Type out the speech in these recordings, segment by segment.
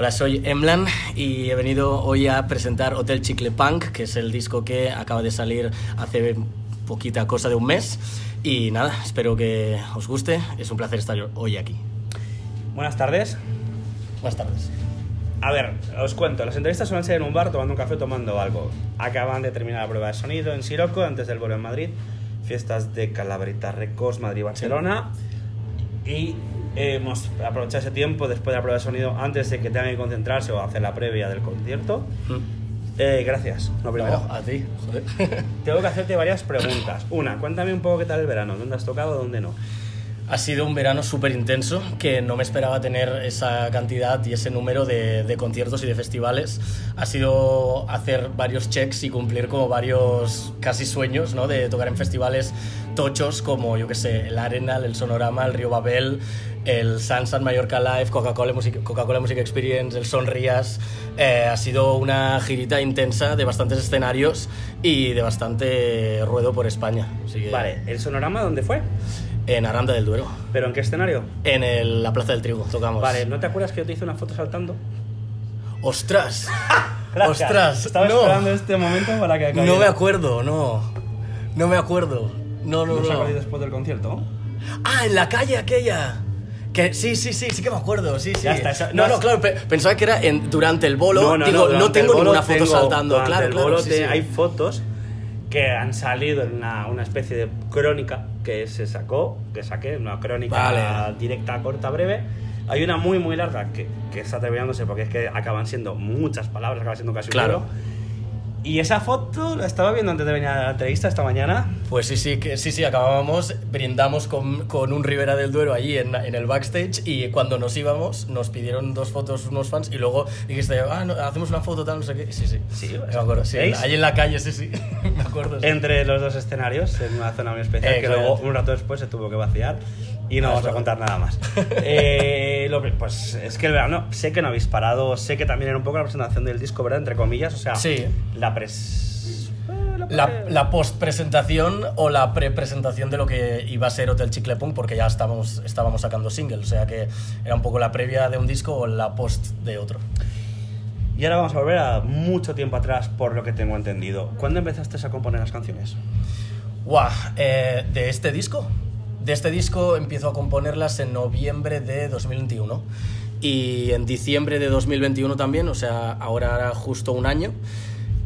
Hola, soy Emlan y he venido hoy a presentar Hotel Chicle Punk, que es el disco que acaba de salir hace poquita cosa de un mes. Y nada, espero que os guste. Es un placer estar hoy aquí. Buenas tardes. Buenas tardes. A ver, os cuento, las entrevistas suelen ser en un bar tomando un café tomando algo. Acaban de terminar la prueba de sonido en Siroco antes del vuelo en Madrid. Fiestas de Calabrita Recos, Madrid-Barcelona. Y hemos aprovechado ese tiempo después de la prueba de sonido antes de que tengan que concentrarse o hacer la previa del concierto. Eh, gracias, lo primero. No, a ti, joder. Tengo que hacerte varias preguntas. Una, cuéntame un poco qué tal el verano, dónde has tocado, dónde no. Ha sido un verano súper intenso, que no me esperaba tener esa cantidad y ese número de, de, conciertos y de festivales. Ha sido hacer varios checks y cumplir como varios casi sueños, ¿no? De tocar en festivales tochos como, yo que sé, el Arenal, el Sonorama, el Río Babel, el Sunset Mallorca Live, Coca-Cola Music, Coca Music Experience, el Sonrías. Eh, ha sido una girita intensa de bastantes escenarios y de bastante ruedo por España. Que... Vale, ¿el Sonorama dónde fue? En Aranda del Duero. ¿Pero en qué escenario? En el, la Plaza del Trigo, tocamos. Vale, ¿no te acuerdas que yo te hice una foto saltando? ¡Ostras! Gracias. ¡Ostras! Estaba no. esperando este momento para que acabara. No me acuerdo, no. No me acuerdo. No, no, ¿No no. después del concierto? Ah, en la calle aquella. Que, sí, sí, sí, sí que me acuerdo, sí, sí. Ya está, esa- no, no no, claro, pe- pensaba que era en- durante el bolo. Digo, no, durante el tengo ninguna foto tengo- saltando. Claro, el claro. bolo sí, te- sí. Hay fotos que han salido en una, una especie de crónica que se sacó, que saqué, una crónica Vale. directa, corta, breve. Hay una muy, muy larga que, que está terminándose porque es que acaban siendo muchas palabras, acaba siendo casi un Claro. libro. Y esa foto la estaba viendo antes de venir a la entrevista esta mañana. Pues sí, sí, que, sí, sí, acabábamos, brindamos con, con un Rivera del Duero allí en, en el backstage y cuando nos íbamos nos pidieron dos fotos unos fans y luego dijiste, ah, no, hacemos una foto tal, no sé qué. Sí, sí. Sí, me acuerdo, sí. ¿veis? Ahí en la calle, sí, sí. me acuerdo. sí. Entre los dos escenarios, en una zona muy especial, Eh, que luego un rato después se tuvo que vaciar y no vamos a contar nada más. Eh, lo pues es que el verano, sé que no habéis parado, sé que también era un poco la presentación del disco, ¿verdad? Entre comillas, o sea, Sí. la pres... eh, La, pre- la post-presentación o la pre-presentación de lo que iba a ser Hotel Chicle Punk, porque ya estábamos, estábamos sacando single, o sea que era un poco la previa de un disco o la post de otro. Y ahora vamos a volver a mucho tiempo atrás, por lo que tengo entendido. ¿Cuándo empezaste a componer las canciones? Guau, eh, ¿de este disco? De este disco empiezo a componerlas en noviembre de 2021 y en diciembre de 2021 también, o sea, ahora hará justo un año.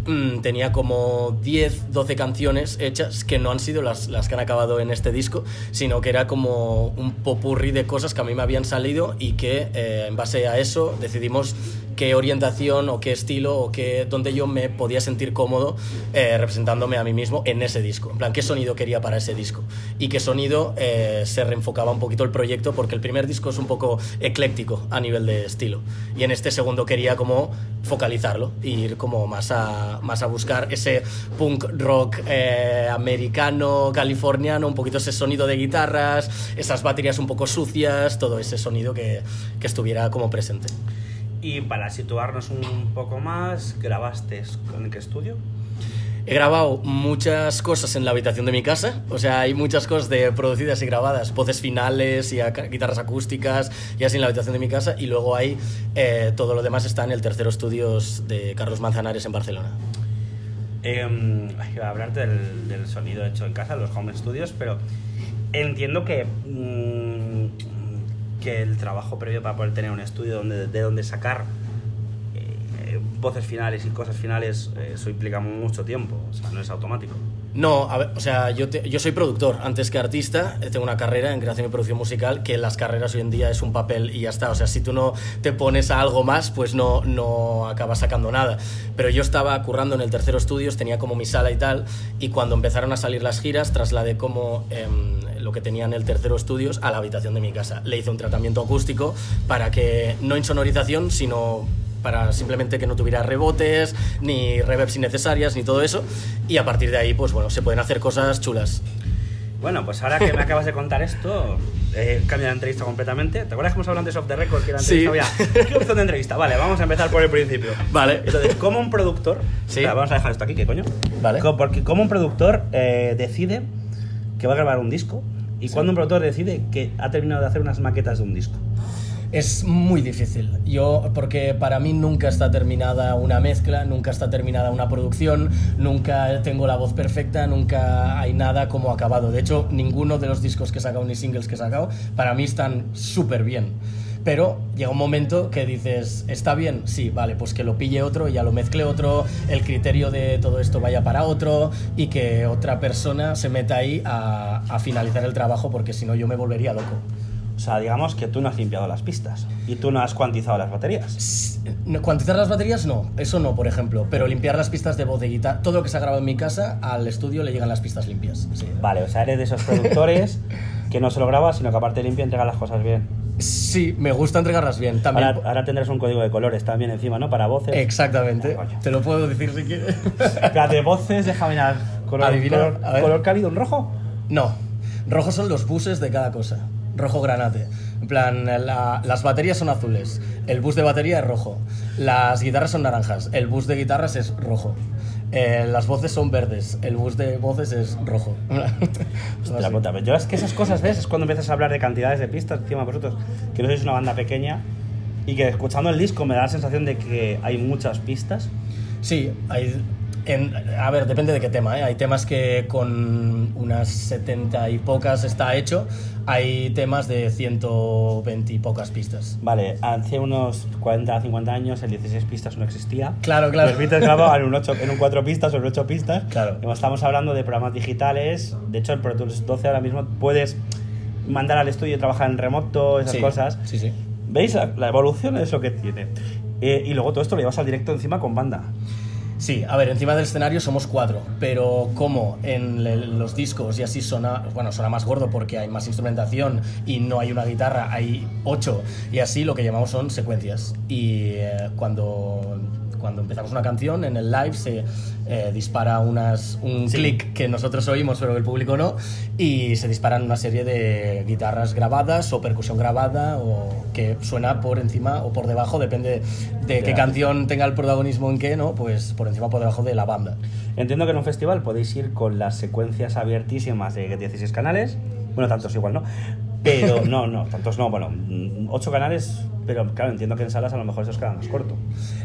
Mm, Tenía como 10, 12 canciones hechas que no han sido las, las que han acabado en este disco, sino que era como un popurrí de cosas que a mí me habían salido y que eh, en base a eso decidimos qué orientación o qué estilo o qué, dónde yo me podía sentir cómodo eh, representándome a mí mismo en ese disco. En plan, qué sonido quería para ese disco y qué sonido eh, se reenfocaba un poquito el proyecto porque el primer disco es un poco ecléctico a nivel de estilo y en este segundo quería como focalizarlo e ir como más a, más a buscar ese punk rock eh, americano, californiano, un poquito ese sonido de guitarras, esas baterías un poco sucias, todo ese sonido que, que estuviera como presente. Y para situarnos un poco más, ¿grabaste con qué estudio? He grabado muchas cosas en la habitación de mi casa, o sea, hay muchas cosas de producidas y grabadas, voces finales y guitarras acústicas y así en la habitación de mi casa, y luego hay eh, todo lo demás está en el tercero estudios de Carlos Manzanares en Barcelona. Eh, ay, iba a hablarte del, del sonido hecho en casa, los home studios, pero entiendo que, mm, que el trabajo previo para poder tener un estudio donde, de donde sacar eh, voces finales y cosas finales, eh, eso implica mucho tiempo, o sea, no es automático. No, o sea, yo, yo soy productor antes que artista, eh, tengo una carrera en creación y producción musical, que las carreras hoy en día es un papel y ya está. O sea, si tú no te pones a algo más, pues no, no acabas sacando nada. Pero yo estaba currando en el tercero estudios, tenía como mi sala y tal, y cuando empezaron a salir las giras, trasladé como em, lo que tenía en el tercero estudios a la habitación de mi casa. Le hice un tratamiento acústico para que, no insonorización, sino para simplemente que no tuviera rebotes, ni reverbs innecesarias, ni todo eso. Y a partir de ahí, pues bueno, se pueden hacer cosas chulas. Bueno, pues ahora que me acabas de contar esto, eh, cambia la entrevista completamente. ¿Te acuerdas que hemos hablado antes of the record? Que la Sí. entrevista había- ¿Qué opción de entrevista? Vale, vamos a empezar por el principio. Vale. Entonces, ¿cómo un productor... Sí. Espera, vamos a dejar esto aquí, ¿qué coño? Vale. Porque ¿cómo un productor eh, decide que va a grabar un disco? ¿Y cuándo un productor decide que ha terminado de hacer unas maquetas de un disco? Es muy difícil. Yo, porque para mí nunca está terminada una mezcla, nunca está terminada una producción, nunca tengo la voz perfecta, nunca hay nada como acabado. De hecho, ninguno de los discos que he sacado ni singles que he sacado, para mí están súper bien. Pero llega un momento que dices, ¿está bien? Sí, vale, pues que lo pille otro ya lo mezcle otro, el criterio de todo esto vaya para otro y que otra persona se meta ahí a, a finalizar el trabajo porque si no yo me volvería loco. O sea, digamos que tú no has limpiado las pistas y tú no has cuantizado las baterías. No, Cuantizar las baterías no, eso no, por ejemplo, pero limpiar las pistas de voz de guitarra, todo lo que se ha grabado en mi casa, al estudio le llegan las pistas limpias. sí. Vale, o sea, eres de esos productores que no solo graba, sino que aparte limpia y entrega las cosas bien. Sí, me gusta entregarlas bien, también. Ahora, ahora tendrás un código de colores también encima, ¿no? Para voces. Exactamente, Ah, te lo puedo decir si quieres. Espérate, voces, déjame mirar. Color, Adivina, color, color cálido, un rojo. no, rojos son los buses de cada cosa, rojo granate. En plan, la- las baterías son azules, el bus de batería es rojo, las guitarras son naranjas, el bus de guitarras es rojo. eh, las voces son verdes, el bus de voces es rojo. Hostia, puta, pero yo es que esas cosas, ¿ves? Es cuando empiezas a hablar de cantidades de pistas, encima vosotros, que no sois una banda pequeña, y que escuchando el disco me da la sensación de que hay muchas pistas. Sí, hay, en- a ver, depende de qué tema. ¿eh? Hay temas que con unas 70 y pocas está hecho. Hay temas de 120 y pocas pistas. Vale, hace unos 40 50 años el 16 pistas no existía. Claro, claro. Los Beatles grababan en un, 8, en un 4 pistas o en 8 pistas. Claro. Estamos hablando de programas digitales. De hecho, el Pro Tools 12 ahora mismo puedes mandar al estudio y trabajar en remoto, esas Sí, cosas. Sí, sí. ¿Veis? La, la evolución es lo que tiene. Eh, y luego todo esto lo llevas al directo encima con banda. Sí, a ver, encima del escenario somos cuatro, pero como en los discos y así suena, bueno, suena más gordo porque hay más instrumentación y no hay una guitarra, hay ocho y así lo que llamamos son secuencias. Y eh, cuando, cuando empezamos una canción en el live se eh, dispara unas, un Sí. clic que nosotros oímos pero que el público no y se disparan una serie de guitarras grabadas o percusión grabada o que suena por encima o por debajo, depende de qué canción tenga el protagonismo en qué, ¿no? Pues por encima o por debajo de la banda. Entiendo que en un festival podéis ir con las secuencias abiertísimas de 16 canales. Bueno, tantos igual, ¿no? Pero no, no, tantos no. Bueno, 8 canales, pero claro, entiendo que en salas a lo mejor eso os queda más corto.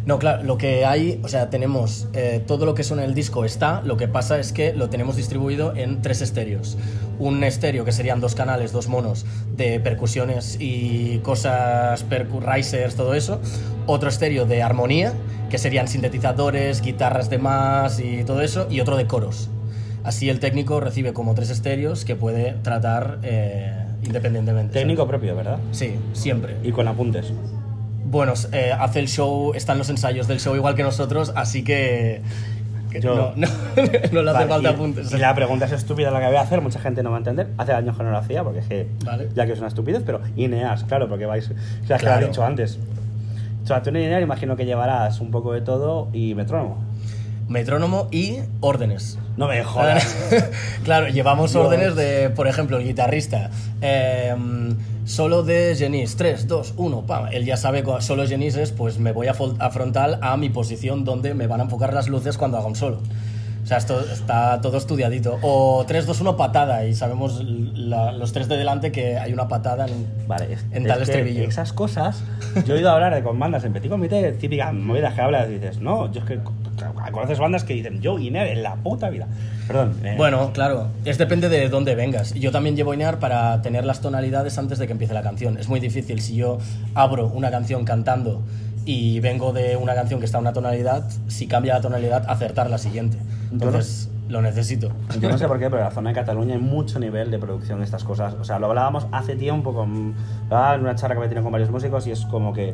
No, claro, lo que hay, o sea, tenemos eh, todo lo que suena en el disco está, lo que pasa es que lo tenemos distribuido en tres estéreos. Un estéreo que serían dos canales, dos monos de percusiones y cosas, percu risers, todo eso. Otro estéreo de armonía, que serían sintetizadores, guitarras de más y todo eso. Y otro de coros. Así el técnico recibe como tres estéreos que puede tratar eh, independientemente. Técnico propio, ¿verdad? Sí, siempre. Y con apuntes. Bueno, eh, hace el show, están los ensayos del show igual que nosotros, así que, que Yo- no, no, no le hace Vale, falta y- apuntes. Y la pregunta es estúpida la que voy a hacer, mucha gente no va a entender. Hace años que no lo hacía, porque es que, Vale. ya que es una estupidez, pero Ineas, claro, porque vais. O sea, que lo Claro. he dicho antes. O sea, tú en Ineas imagino que llevarás un poco de todo y metrónomo. Metrónomo y órdenes. No me jodas. claro, llevamos Dios. órdenes de, por ejemplo, el guitarrista. eh, solo de Genis, 3, 2, 1, pam. Él ya sabe que solo Genis es, pues me voy a, a frontal a mi posición donde me van a enfocar las luces cuando haga un solo. O sea, esto está todo estudiadito. O 3, 2, 1, patada. Y sabemos la- los tres de delante que hay una patada en, Vale, es, en es tal que estribillo. Esas cosas, yo he oído hablar de con bandas en petit comité, típicas movidas que hablas y dices, no, yo es que conoces bandas que dicen, yo Inear en la puta vida. Perdón. eh, Bueno, claro, es depende de dónde vengas. Yo también llevo INEAR para tener las tonalidades antes de que empiece la canción. Es muy difícil si yo abro una canción cantando y vengo de una canción que está en una tonalidad, si cambia la tonalidad, acertar la siguiente. Entonces, lo necesito. Yo no sé por qué, pero en la zona de Cataluña hay mucho nivel de producción de estas cosas. O sea, lo hablábamos hace tiempo con, ah, en una charla que me tenido con varios músicos y es como que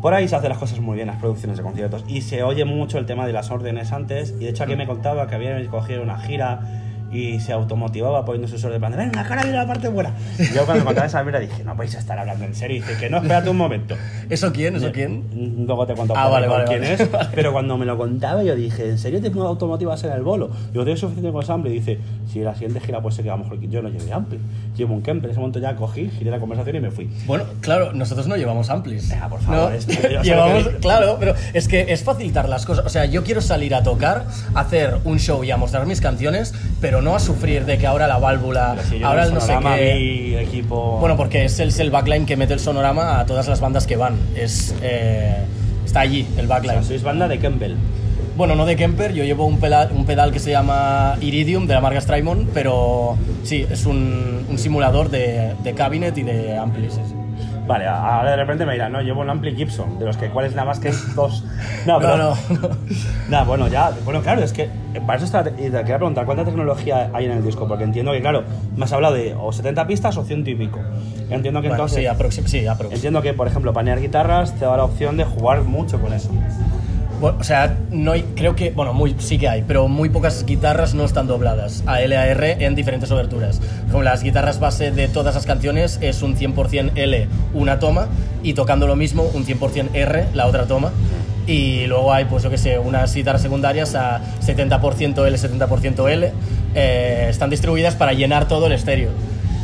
por ahí se hacen las cosas muy bien, las producciones de conciertos. Y se oye mucho el tema de las órdenes antes. Y de hecho aquí me contaba que habían cogido una gira y se automotivaba poniendo su sol de plan, de, venga, cara viene la parte buena. Y yo cuando contaba esa mierda dije, no podéis estar hablando en serio. Y dice que no, espérate un momento. ¿Eso quién? ¿Eso quién? Luego te cuento Ah, vale, vale, quién vale. es. Pero cuando me lo contaba, yo dije, ¿en serio te automotivas en el bolo? Digo, ¿tienes suficiente con Sample? Y dice, si la siguiente gira puede ser que a lo mejor yo no lleve Ampli. Llevo un Kemper. En ese momento ya cogí, giré la conversación y me fui. Bueno, claro, nosotros no llevamos amplis. Venga, por favor, No, es que yo sé lo llevamos, claro, pero es que es facilitar las cosas. O sea, yo quiero salir a tocar, hacer un show y a mostrar mis canciones, pero no a sufrir de que ahora la válvula, si ahora el no sé qué. equipo... Bueno, porque es el, es el backline que mete el sonorama a todas las bandas que van. Es, eh, está allí el O backline. sea, sois banda de Campbell. Bueno, no de Kemper, yo llevo un pedal, un pedal que se llama Iridium de la marca Strymon, pero sí, es un, un simulador de, de cabinet y de amplis. Vale, ahora de repente me dirán, no, llevo un Ampli Gibson, de los que cuáles nada más que hay dos. No, pero, No, no. Nada, bueno, ya, bueno, claro, es que eh, para eso está, te quería preguntar, ¿cuánta tecnología hay en el disco? Porque entiendo que, claro, me has hablado de o 70 pistas o 100 y pico. Entiendo que Bueno, entonces, sí, aproxim- sí, aprox. entiendo que, por ejemplo, panear guitarras te da la opción de jugar mucho con eso. O sea, no hay, creo que, bueno, muy, sí que hay, pero muy pocas guitarras no están dobladas a L a R en diferentes oberturas. Como las guitarras base de todas las canciones es un 100% L una toma y tocando lo mismo un 100% R la otra toma. Y luego hay, pues yo qué sé, unas guitarras secundarias a 70% L, 70% L. eh, están distribuidas para llenar todo el estéreo.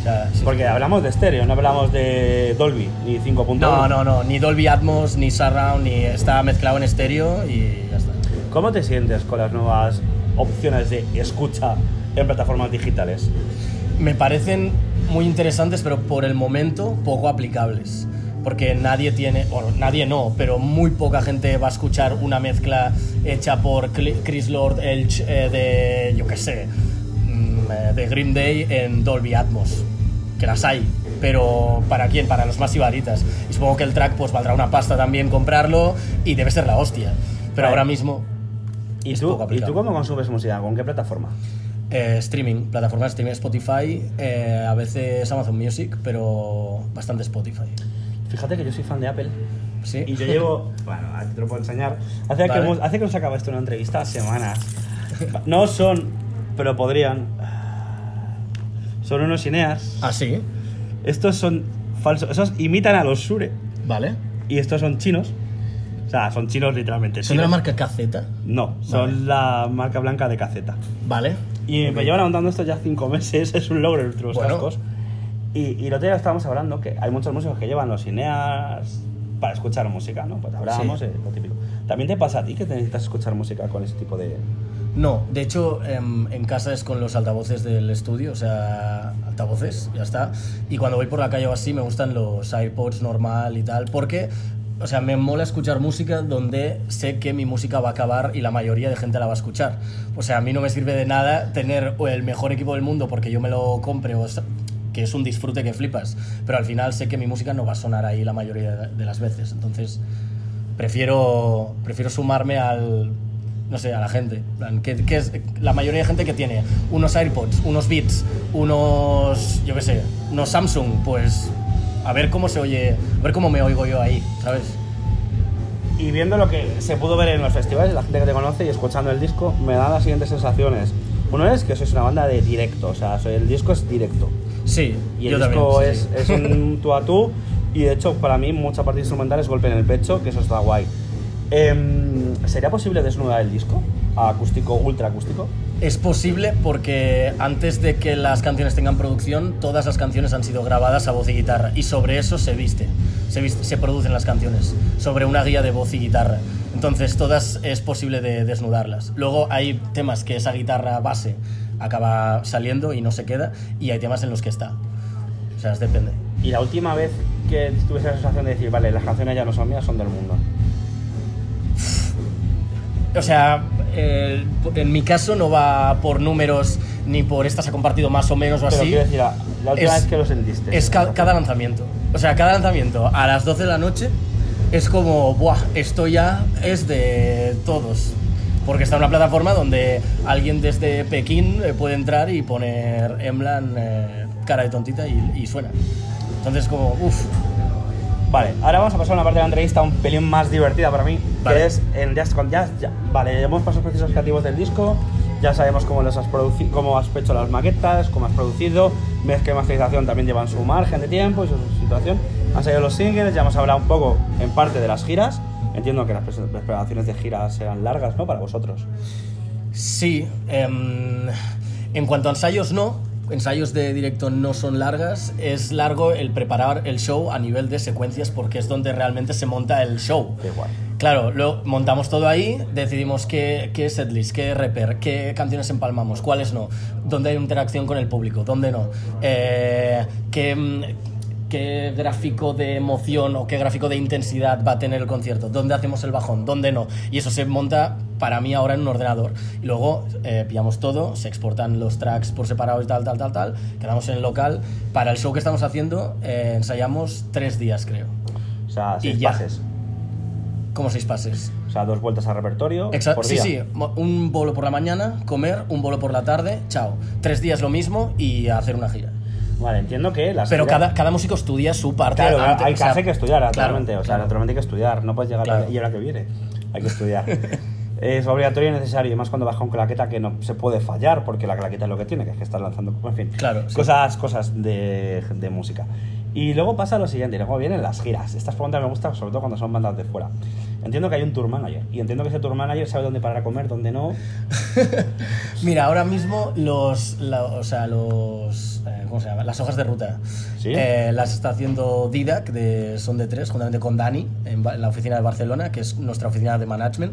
O sea, sí. Porque hablamos de estéreo, no hablamos de Dolby ni 5.1. No, no, no, ni Dolby Atmos, ni Surround, ni está mezclado en estéreo y ya está. ¿Cómo te sientes con las nuevas opciones de escucha en plataformas digitales? me parecen muy interesantes, pero por el momento poco aplicables. Porque nadie tiene, bueno, nadie no, pero muy poca gente va a escuchar una mezcla hecha por Chris Lord Elch eh, de, yo qué sé, mm, eh, de Green Day en Dolby Atmos. Que las hay, pero ¿para quién? Para los más ibaritas. Y supongo que el track pues valdrá una pasta también comprarlo y debe ser la hostia. Pero Vale. ahora mismo ¿Y Es tú, poco ¿Y tú cómo consumes música? ¿Con qué plataforma? Eh, streaming, plataforma de streaming Spotify, eh, a veces Amazon Music, pero bastante Spotify. Fíjate que yo soy fan de Apple. ¿Sí? Y yo llevo, bueno, te lo puedo enseñar. Hace, que, Vale. hemos- hace que nos acaba esto una entrevista semanas. No son, pero podrían. Son unos cineas. ¿Ah, sí? Estos son falsos. Esos imitan a los Sure. Vale. Y estos son chinos. O sea, son chinos literalmente. ¿Son de la chinos. marca KZ? No, son la marca blanca de caceta. Vale. Y me llevan aguantando esto ya cinco meses, es un logro entre los Bueno. cascos. Y, y el otro día estábamos hablando que hay muchos músicos que llevan los Ineas para escuchar música, ¿no? Pues hablábamos, Sí. eh, lo típico. ¿También te pasa a ti que necesitas escuchar música con ese tipo de...? No, de hecho, em, en casa es con los altavoces del estudio, o sea, altavoces, ya está. Y cuando voy por la calle o así, me gustan los AirPods normal y tal, porque, o sea, me mola escuchar música donde sé que mi música va a acabar y la mayoría de gente la va a escuchar. O sea, a mí no me sirve de nada tener el mejor equipo del mundo porque yo me lo compre o que es un disfrute que flipas, pero al final sé que mi música no va a sonar ahí la mayoría de las veces, entonces prefiero, prefiero sumarme al, no sé, a la gente. Que, que es la mayoría de gente que tiene unos AirPods, unos Beats, unos, yo qué sé, unos Samsung, pues a ver cómo se oye, a ver cómo me oigo yo ahí, ¿sabes? Y viendo lo que se pudo ver en los festivales, la gente que te conoce y escuchando el disco, me dan las siguientes sensaciones. Uno es que sois una banda de directo, o sea, el disco es directo. Sí, Y el yo disco también. es, sí, sí. es un tú a tú y de hecho para mí mucha parte instrumental es golpe en el pecho, que eso está guay. Em, ¿Sería posible desnudar el disco? A acústico, ultra acústico. Es posible porque antes de que las canciones tengan producción, todas las canciones han sido grabadas a voz y guitarra y sobre eso se viste, se, viste- se producen las canciones, sobre una guía de voz y guitarra. Entonces todas es posible de desnudarlas. Luego hay temas que esa guitarra base acaba saliendo y no se queda y hay temas en los que está. O sea, es depende. Y la última vez que tuviese la sensación de decir, vale, las canciones ya no son mías, son del mundo. O sea, en mi caso no va por números ni por esta se ha compartido más o menos o Pero así. quiero decir, la, la última Es- vez que lo sentiste. Es ca- cada lanzamiento. O sea, cada lanzamiento a las 12 de la noche es como, buah, esto ya es de todos. Porque está en una plataforma donde alguien desde Pekín eh, puede entrar y poner en plan eh, cara de tontita y, y suena. Entonces, como, uff, Vale, ahora vamos a pasar a una parte de la entrevista un pelín más divertida para mí, Vale. que es en con ya, ya- Vale, hemos pasado los procesos creativos del disco, Ya sabemos cómo, los has cómo has hecho las maquetas, cómo has producido. Mezcla y masterización también llevan su margen de tiempo y su situación. Han salido los singles, ya hemos hablado un poco en parte de las giras. Entiendo que las preparaciones de giras serán largas, ¿no? Para vosotros. Sí, em, en cuanto a ensayos no, ensayos de directo no son largas, es largo el preparar el show a nivel de secuencias porque es donde realmente se monta el show. Qué guay. Claro, lo montamos todo ahí, decidimos qué, qué setlist, qué rapper, qué canciones empalmamos, cuáles no, dónde hay interacción con el público, dónde no, eh, qué, qué gráfico de emoción o qué gráfico de intensidad va a tener el concierto, dónde hacemos el bajón, dónde no. Y eso se monta para mí ahora en un ordenador. Y luego eh, pillamos todo, se exportan los tracks por separado y tal, tal, tal, tal, quedamos en el local. Para el show que estamos haciendo eh, ensayamos tres días, creo. O sea, Y seis ya. pases. Como seis pases. O sea, dos vueltas al repertorio. Exacto, sí, día. sí. Un bolo por la mañana, comer, un bolo por la tarde, chao. Tres días lo mismo y hacer una gira. Vale, entiendo que las Pero cada, cada músico estudia su parte. Claro, antes, hay o sea, que, hay que estudiar, claro, naturalmente. o sea, claro. naturalmente hay que estudiar. No puedes llegar Claro. a y ahora que viene. Hay que estudiar. es obligatorio y necesario, y más cuando baja un claqueta que no se puede fallar, porque la claqueta es lo que tiene, que es que estás lanzando. En fin, Claro, sí. cosas, cosas de, de música. Y luego pasa lo siguiente, y luego vienen las giras. Estas preguntas me gustan, sobre todo cuando son bandas de fuera. Entiendo que hay un tour manager, y entiendo que ese tour manager sabe dónde parar a comer, dónde no. Mira, ahora mismo los, la- o sea, los, eh, ¿cómo se llama? Las hojas de ruta. ¿Sí? Eh, las está haciendo Didac, de Son de Tres, juntamente con Dani, en, en la oficina de Barcelona, que es nuestra oficina de management.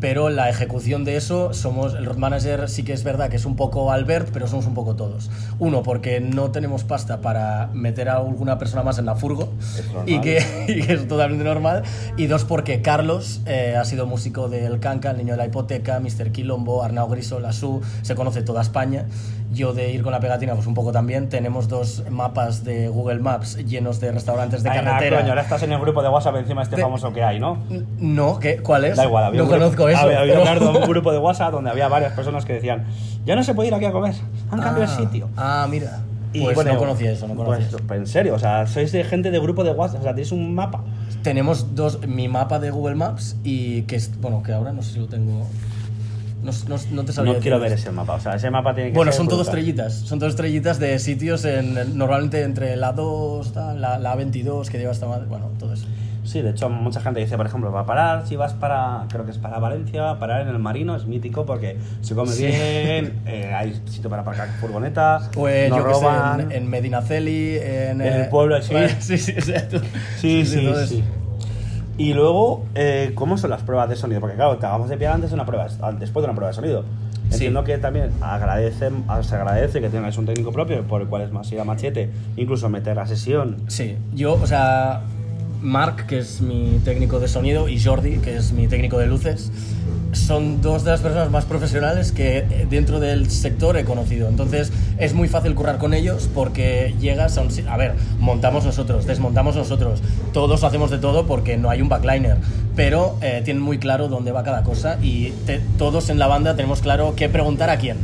Pero la ejecución de eso, somos el road manager, sí que es verdad que es un poco Albert, pero somos un poco todos. Uno, porque no tenemos pasta para meter a alguna persona más en la furgo, y que, y que es totalmente normal. Y dos, porque Carlos eh, ha sido músico del Canca, El Niño de la Hipoteca, Mr. Quilombo, Arnau Griso, La Su, se conoce toda España. Yo de ir con la pegatina, pues un poco también. Tenemos dos mapas de Google Maps llenos de restaurantes de Ay, carretera. coño, ahora estás en el grupo de WhatsApp encima de este De- famoso que hay, ¿no? No, ¿qué? ¿cuál es? Da igual, había no grupo- conozco eso. Había, había pero- un grupo de WhatsApp donde había varias personas que decían, ya no se puede ir aquí a comer, han cambiado Ah, el sitio. Ah, mira. Y pues bueno, no conocía eso, no conocía pues, eso. En serio, o sea, sois de gente de grupo de WhatsApp, o sea, tenéis un mapa. Tenemos dos, mi mapa de Google Maps y que es, bueno, que ahora no sé si lo tengo. No, no, no te sabría No quiero ver ese mapa, o sea, ese mapa tiene que Bueno, ser son todas estrellitas. Son todas estrellitas de sitios en, normalmente entre la 2, tal, la, la 22, que lleva hasta más. Bueno, todo eso. Sí, de hecho, mucha gente dice, por ejemplo, va a parar, si vas para, creo que es para Valencia, parar en el Marino es mítico porque se come Sí. bien, eh, hay sitio para aparcar furgonetas, Pues no yo que sé, roban. en, en Medinaceli, en. En el pueblo, sí. sí, sí, exacto. Sí, sí, sí. Y luego, eh, ¿cómo son las pruebas de sonido? Porque claro, te acabamos de pillar antes de una prueba, después de una prueba de sonido. Sí. Entiendo que también agradecen, se agradece que tengáis un técnico propio por el cual es más ir a machete, incluso meter la sesión. Sí, yo, o sea, Mark, que es mi técnico de sonido, y Jordi, que es mi técnico de luces, son dos de las personas más profesionales que dentro del sector he conocido. Entonces es muy fácil currar con ellos porque llegas a un... A ver, montamos nosotros, desmontamos nosotros, todos hacemos de todo porque no hay un backliner, pero eh, tienen muy claro dónde va cada cosa y todos en la banda tenemos claro qué preguntar a quién.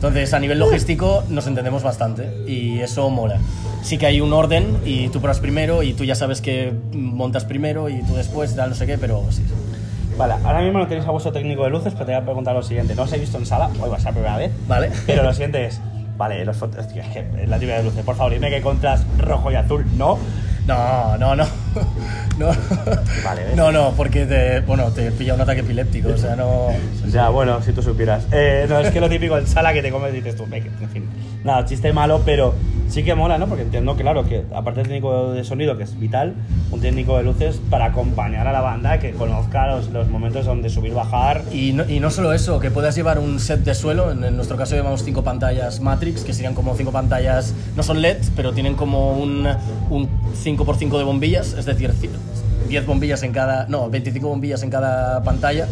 Entonces, a nivel logístico nos entendemos bastante y eso mola. Sí que hay un orden y tú pruebas primero y tú ya sabes que montas primero y tú después, tal, no sé qué, pero sí. Vale, ahora mismo no tenéis a vuestro técnico de luces, pero te voy a preguntar lo siguiente. No os he visto en sala, hoy va a ser la primera vez, ¿Vale? pero lo siguiente es, vale, los fotos, es que la tibia de luces, por favor, dime que contras rojo y azul, no. No, no, no. No, Vale, ¿ves? no, no, porque te, bueno, te pilla un ataque epiléptico, o sea, no... Ya, bueno, si tú supieras. Eh, no, es que lo típico en sala que te comes y dices tú, "Me- en fin. Nada, chiste malo, pero sí que mola, ¿no? Porque entiendo, claro, que aparte del técnico de sonido, que es vital, un técnico de luces para acompañar a la banda, que conozca los, los momentos donde subir, bajar. Y no, y no solo eso, que puedas llevar un set de suelo, en, en nuestro caso llevamos cinco pantallas Matrix, que serían como cinco pantallas, no son LED, pero tienen como un, un 5x5 de bombillas, es decir, ci- 10 bombillas en cada, no, 25 bombillas en cada pantalla.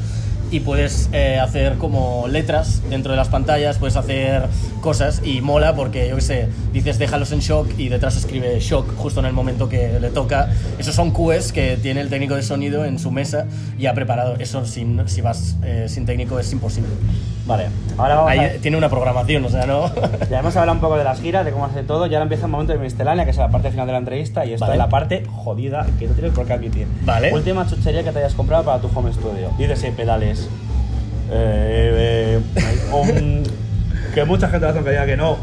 Y puedes eh, hacer como letras dentro de las pantallas, puedes hacer cosas y mola porque, yo qué sé, dices déjalos en shock y detrás escribe shock justo en el momento que le toca. Esos son QEs que tiene el técnico de sonido en su mesa ya preparado. Eso sin, si vas eh, sin técnico es imposible. Vale, ahora vamos Ahí a... tiene una programación, o sea, ¿no? Ya hemos hablado un poco de las giras, de cómo hace todo, y ahora empieza el momento de miscelánea, que es la parte final de la entrevista, y esto Vale. es la parte jodida que no tienes por qué admitir. Vale. Última chuchería que te hayas comprado para tu home studio. Dícese pedales. Eh, eh, un- que mucha gente hace que diga que no,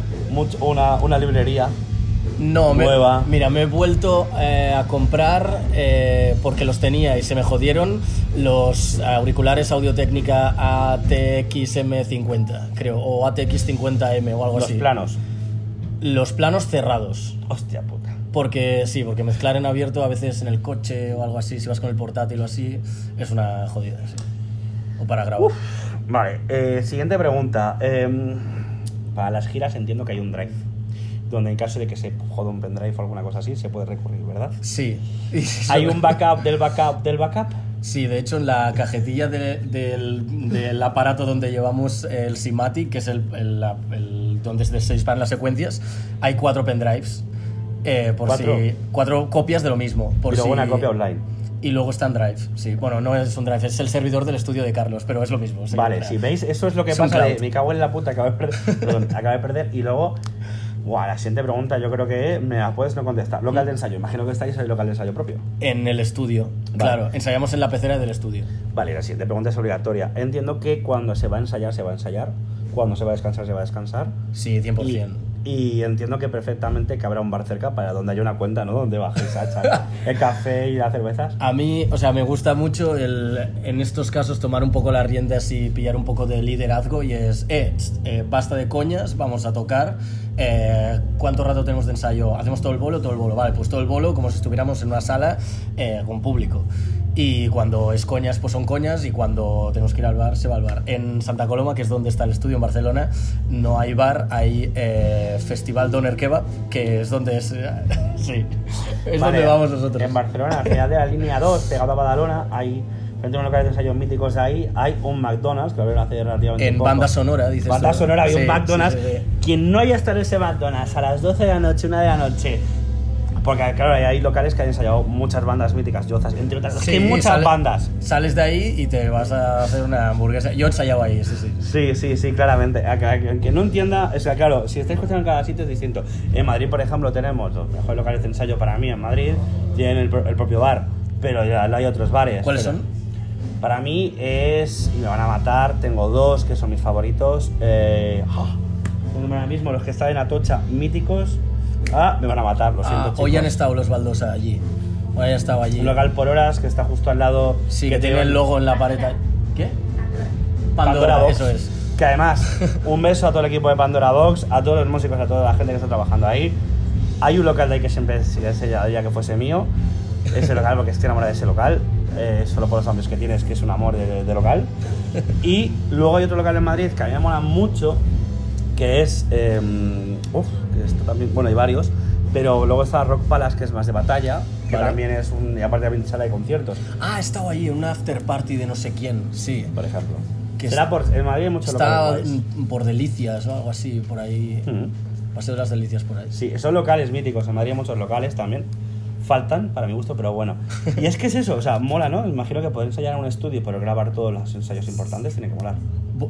una, una librería. No, me- Nueva. mira, me he vuelto eh, a comprar eh, porque los tenía y se me jodieron los auriculares Audio-Técnica ATX-M50, creo, o ATX-50M o algo Los así. planos. Los planos cerrados. Hostia puta. Porque sí, porque mezclar en abierto a veces en el coche o algo así, si vas con el portátil o así, es una jodida, sí. O para grabar. Vale, eh, siguiente pregunta. Em, para las giras entiendo que hay un drive. Donde en caso de que se joda un pendrive o alguna cosa así, se puede recurrir, ¿verdad? Sí. ¿Hay un backup del backup del backup? Sí, de hecho en la cajetilla de- del, del aparato donde llevamos el Simatic, que es el, el- el- donde se disparan las secuencias, hay cuatro pendrives. eh, por ¿Cuatro? si cuatro copias de lo mismo. Por y luego si- una copia online. Y luego está en Drive, sí. Bueno, no es un Drive, es el servidor del estudio de Carlos, pero es lo mismo. Vale, si veis, eso es lo que Es pasa de cloud. me cago en la puta, acabo de perder. perdón, acabo de perder. Y luego, guau, la siguiente pregunta yo creo que me la puedes no contestar. Local de ensayo, imagino que estáis en el local de ensayo propio. En el estudio, Vale. claro. Ensayamos en la pecera del estudio. Vale, la siguiente pregunta es obligatoria. Entiendo que cuando se va a ensayar, se va a ensayar. Cuando se va a descansar, se va a descansar. Sí, 100%. Y, y entiendo que perfectamente que habrá un bar cerca para donde haya una cuenta, ¿no? Donde bajéis a el café y las cervezas. A mí, o sea, me gusta mucho el, en estos casos tomar un poco las riendas y pillar un poco de liderazgo y es, eh, eh, basta de coñas, vamos a tocar, eh, ¿cuánto rato tenemos de ensayo? ¿Hacemos todo el bolo? Todo el bolo, vale, pues todo el bolo como si estuviéramos en una sala eh, con público. Y cuando es coñas, pues son coñas y cuando tenemos que ir al bar, se va al bar. En Santa Coloma, que es donde está el estudio en Barcelona, no hay bar, hay eh, Festival Doner Kebab, que es donde es... sí, es Vale, donde vamos nosotros. En Barcelona, al final de la línea 2, pegado a Badalona, hay, frente a unos locales de ensayos míticos ahí, hay un McDonald's, que lo abrieron hace relativamente En poco. banda sonora, dices Banda tú. sonora, había Sí, un McDonald's. sí, sí. Quien no haya estado en ese McDonald's a las 12 de la noche, 1 de la noche, porque claro, hay locales que han ensayado muchas bandas míticas, Yozas, entre otras. es que Sí, hay muchas sale- bandas. Sales de ahí y te vas a hacer una hamburguesa. Yo he ensayado ahí, sí, sí. Sí, sí, sí, claramente. A que, a que- que no entienda, o sea, claro, si estáis escuchando en cada sitio es distinto. En Madrid, por ejemplo, tenemos los mejores locales de ensayo para mí en Madrid, tienen el, el propio bar, pero ya hay otros bares. ¿Cuáles Pero son? Para mí es, y me van a matar, tengo dos que son mis favoritos. Eh, ¡ah! ahora mismo los que están en Atocha, míticos. Ah, me van a matar, lo siento. Ah, chicos. hoy han estado los Baldosa allí. Hoy han estado allí. Un local por horas que está justo al lado. Sí, que tiene el logo en la pared. ¿Qué? Pandora, Box. eso es. Que además, un beso a todo el equipo de Pandora Box, a todos los músicos, a toda la gente que está trabajando ahí. Hay un local de ahí que siempre desearía que fuese mío. Ese local, porque estoy enamorado de ese local. eh, solo por los amigos que tienes, que es un amor de, de local. Y luego hay otro local en Madrid que a mí me mola mucho, que es. eh, uf, que esto también. Bueno, hay varios. Pero luego está Rock Palace, que es más de batalla, que Vale. también es un. Y aparte también sala de conciertos, Ah, he estado allí en una after party de no sé quién. Sí. por ejemplo. Que Será por. En Madrid hay muchos Está locales. mm, por Delicias o algo así, por ahí. Ujú. Paseo de las Delicias por ahí. Sí, son locales míticos. En Madrid hay muchos locales también. Faltan, para mi gusto, pero bueno. Y es que es eso, o sea, mola, ¿no? Imagino que poder ensayar en un estudio, pero grabar todos los ensayos importantes tiene que molar.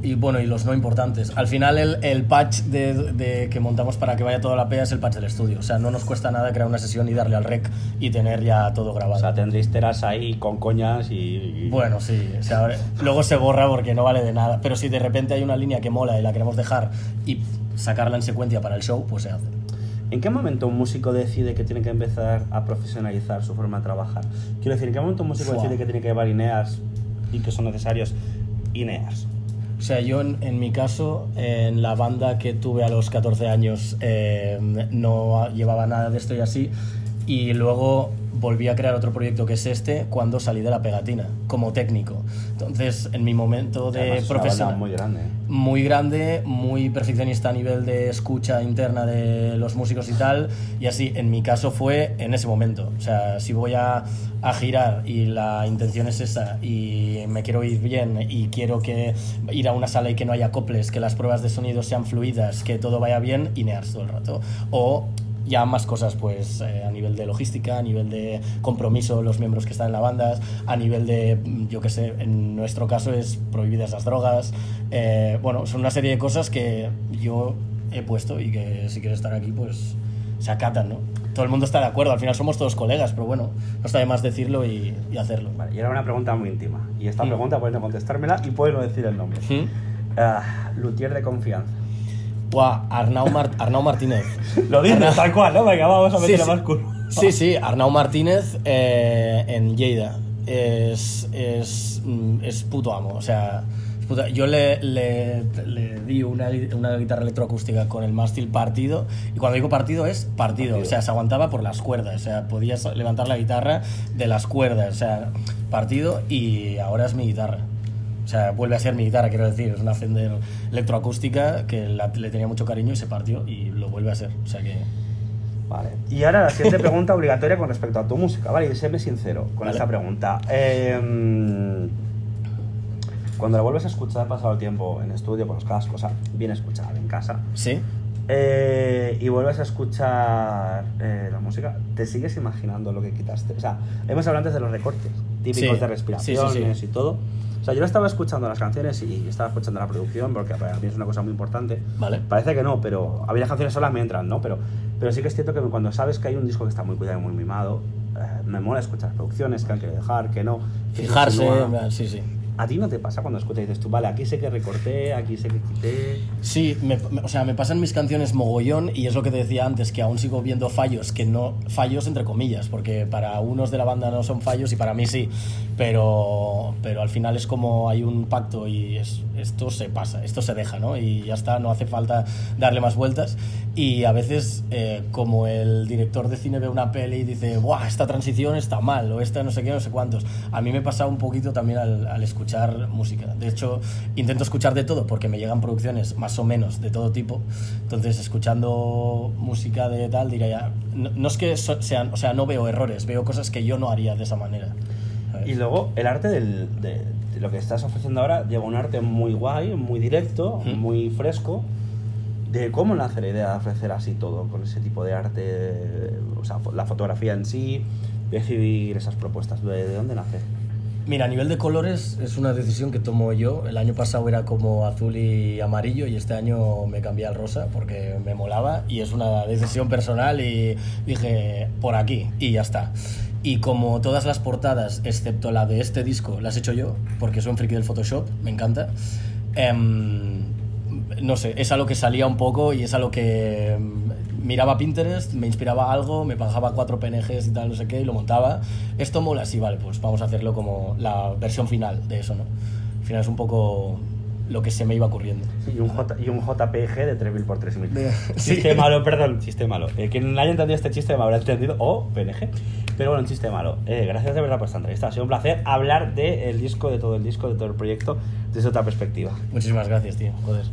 Y bueno, y los no importantes. Al final el, el patch de, de que montamos para que vaya toda la pea es el patch del estudio. O sea, no nos cuesta nada crear una sesión y darle al rec y tener ya todo grabado. O sea, tendréis teras ahí con coñas y. y- Bueno, sí, o sea, luego se borra porque no vale de nada. Pero si de repente hay una línea que mola y la queremos dejar y sacarla en secuencia para el show, pues se hace. ¿En qué momento un músico decide que tiene que empezar a profesionalizar su forma de trabajar? Quiero decir, ¿en qué momento un músico Fua. decide que tiene que llevar INEAS y que son necesarios INEAS? O sea, yo en, en mi caso, en la banda que tuve a los 14 años, eh, no llevaba nada de esto y así. Y luego volví a crear otro proyecto que es este cuando salí de la pegatina, como técnico. Entonces, en mi momento de profesional... muy grande. ¿eh? muy grande, muy perfeccionista a nivel de escucha interna de los músicos y tal, y así, en mi caso fue en ese momento. O sea, si voy a, a girar y la intención es esa y me quiero ir bien y quiero que ir a una sala y que no haya coples, que las pruebas de sonido sean fluidas, que todo vaya bien, inears todo el rato. O ya más cosas, pues eh, a nivel de logística, a nivel de compromiso, los miembros que están en la banda, a nivel de, mm, yo qué sé, en nuestro caso es prohibidas las drogas. eh, bueno, son una serie de cosas que yo he puesto y que si quieres estar aquí, pues se acatan, ¿no? Todo el mundo está de acuerdo, al final somos todos colegas, pero bueno, no está de más decirlo y, y hacerlo. Vale, y ahora una pregunta muy íntima. Y esta Mm. pregunta puedes no contestármela y puedes no decir el nombre. ¿Mm? Ah, luthier de confianza. Buah, Arnau, Mar- Arnau Martínez. Lo dices tal cual, ¿no? Venga, vamos a Sí, meterle sí. más curro. Sí, sí, Arnau Martínez eh, en Lleida. Es, es, mm, es puto amo. O sea, yo le, le- le di una, una guitarra electroacústica con el mástil partido. Y cuando digo partido es partido. Partido. O sea, se aguantaba por las cuerdas. O sea, podías levantar la guitarra de las cuerdas. O sea, partido y ahora es mi guitarra. O sea, vuelve a ser mi guitarra, quiero decir. Es una Fender electroacústica que la- le tenía mucho cariño y se partió y lo vuelve a ser. O sea que... Vale. Y ahora la siguiente pregunta obligatoria con respecto a tu música, ¿vale? Y séme sincero con Vale. esta pregunta. Eh, cuando la vuelves a escuchar, pasado el tiempo en estudio, con los cascos, o sea, bien escuchada en casa, ¿Sí? eh, y vuelves a escuchar eh, la música, ¿te sigues imaginando lo que quitaste? O sea, hemos hablado antes de los recortes típicos Sí. de respiraciones Sí, sí, sí. y todo. O sea, yo estaba escuchando las canciones y estaba escuchando la producción porque para mí es una cosa muy importante. Vale. Parece que no, pero a mí las canciones solas me entran, ¿no? Pero, pero sí que es cierto que cuando sabes que hay un disco que está muy cuidado y muy mimado, eh, me mola escuchar las producciones, que han querido dejar, que no. que Fijarse, sí, sí. ¿A ti no te pasa cuando escuchas y dices tú, vale, aquí sé que recorté, aquí sé que quité? Sí, o sea, me pasan mis canciones mogollón y es lo que te decía antes, que aún sigo viendo fallos, que no, fallos entre comillas, porque para unos de la banda no son fallos y para mí sí, pero, pero al final es como hay un pacto y es- esto se pasa, esto se deja, ¿no? Y ya está, no hace falta darle más vueltas y a veces eh, como el director de cine ve una peli y dice, ¡buah, esta transición está mal! o esta no sé qué, no sé cuántos. A mí me pasa un poquito también al, al escuchar música. De hecho, intento escuchar de todo porque me llegan producciones más o menos de todo tipo. Entonces, escuchando música de tal, diría ya, no, no es que so- sean, o sea, no veo errores, veo cosas que yo no haría de esa manera. Y luego el arte del, de, de lo que estás ofreciendo ahora lleva un arte muy guay, muy directo, Ujú. muy fresco. De cómo nace la idea de ofrecer así todo, con ese tipo de arte, o sea, la fotografía en sí, decidir esas propuestas, ¿de, de dónde nace? Mira, a nivel de colores es una decisión que tomo yo. El año pasado era como azul y amarillo y este año me cambié al rosa porque me molaba y es una decisión personal y dije por aquí y ya está. Y como todas las portadas, excepto la de este disco, las he hecho yo porque soy un friki del Photoshop, me encanta. em, no sé, es algo que salía un poco y es algo que em, miraba Pinterest, me inspiraba algo, me bajaba cuatro PNGs y tal, no sé qué, y lo montaba. Esto mola, sí, vale, pues vamos a hacerlo como la versión final de eso, ¿no? Al final es un poco lo que se me iba ocurriendo. Y un, J, y un JPG de 3000 por 3000. Sí. Chiste malo, perdón, chiste malo. Eh, quien haya entendido este chiste me habrá entendido, o PNG. Pero bueno, un chiste malo. Eh, gracias de verdad por esta entrevista. Ha sido un placer hablar del disco, de todo el disco, de todo el proyecto, desde otra perspectiva. Muchísimas gracias, tío. Joder.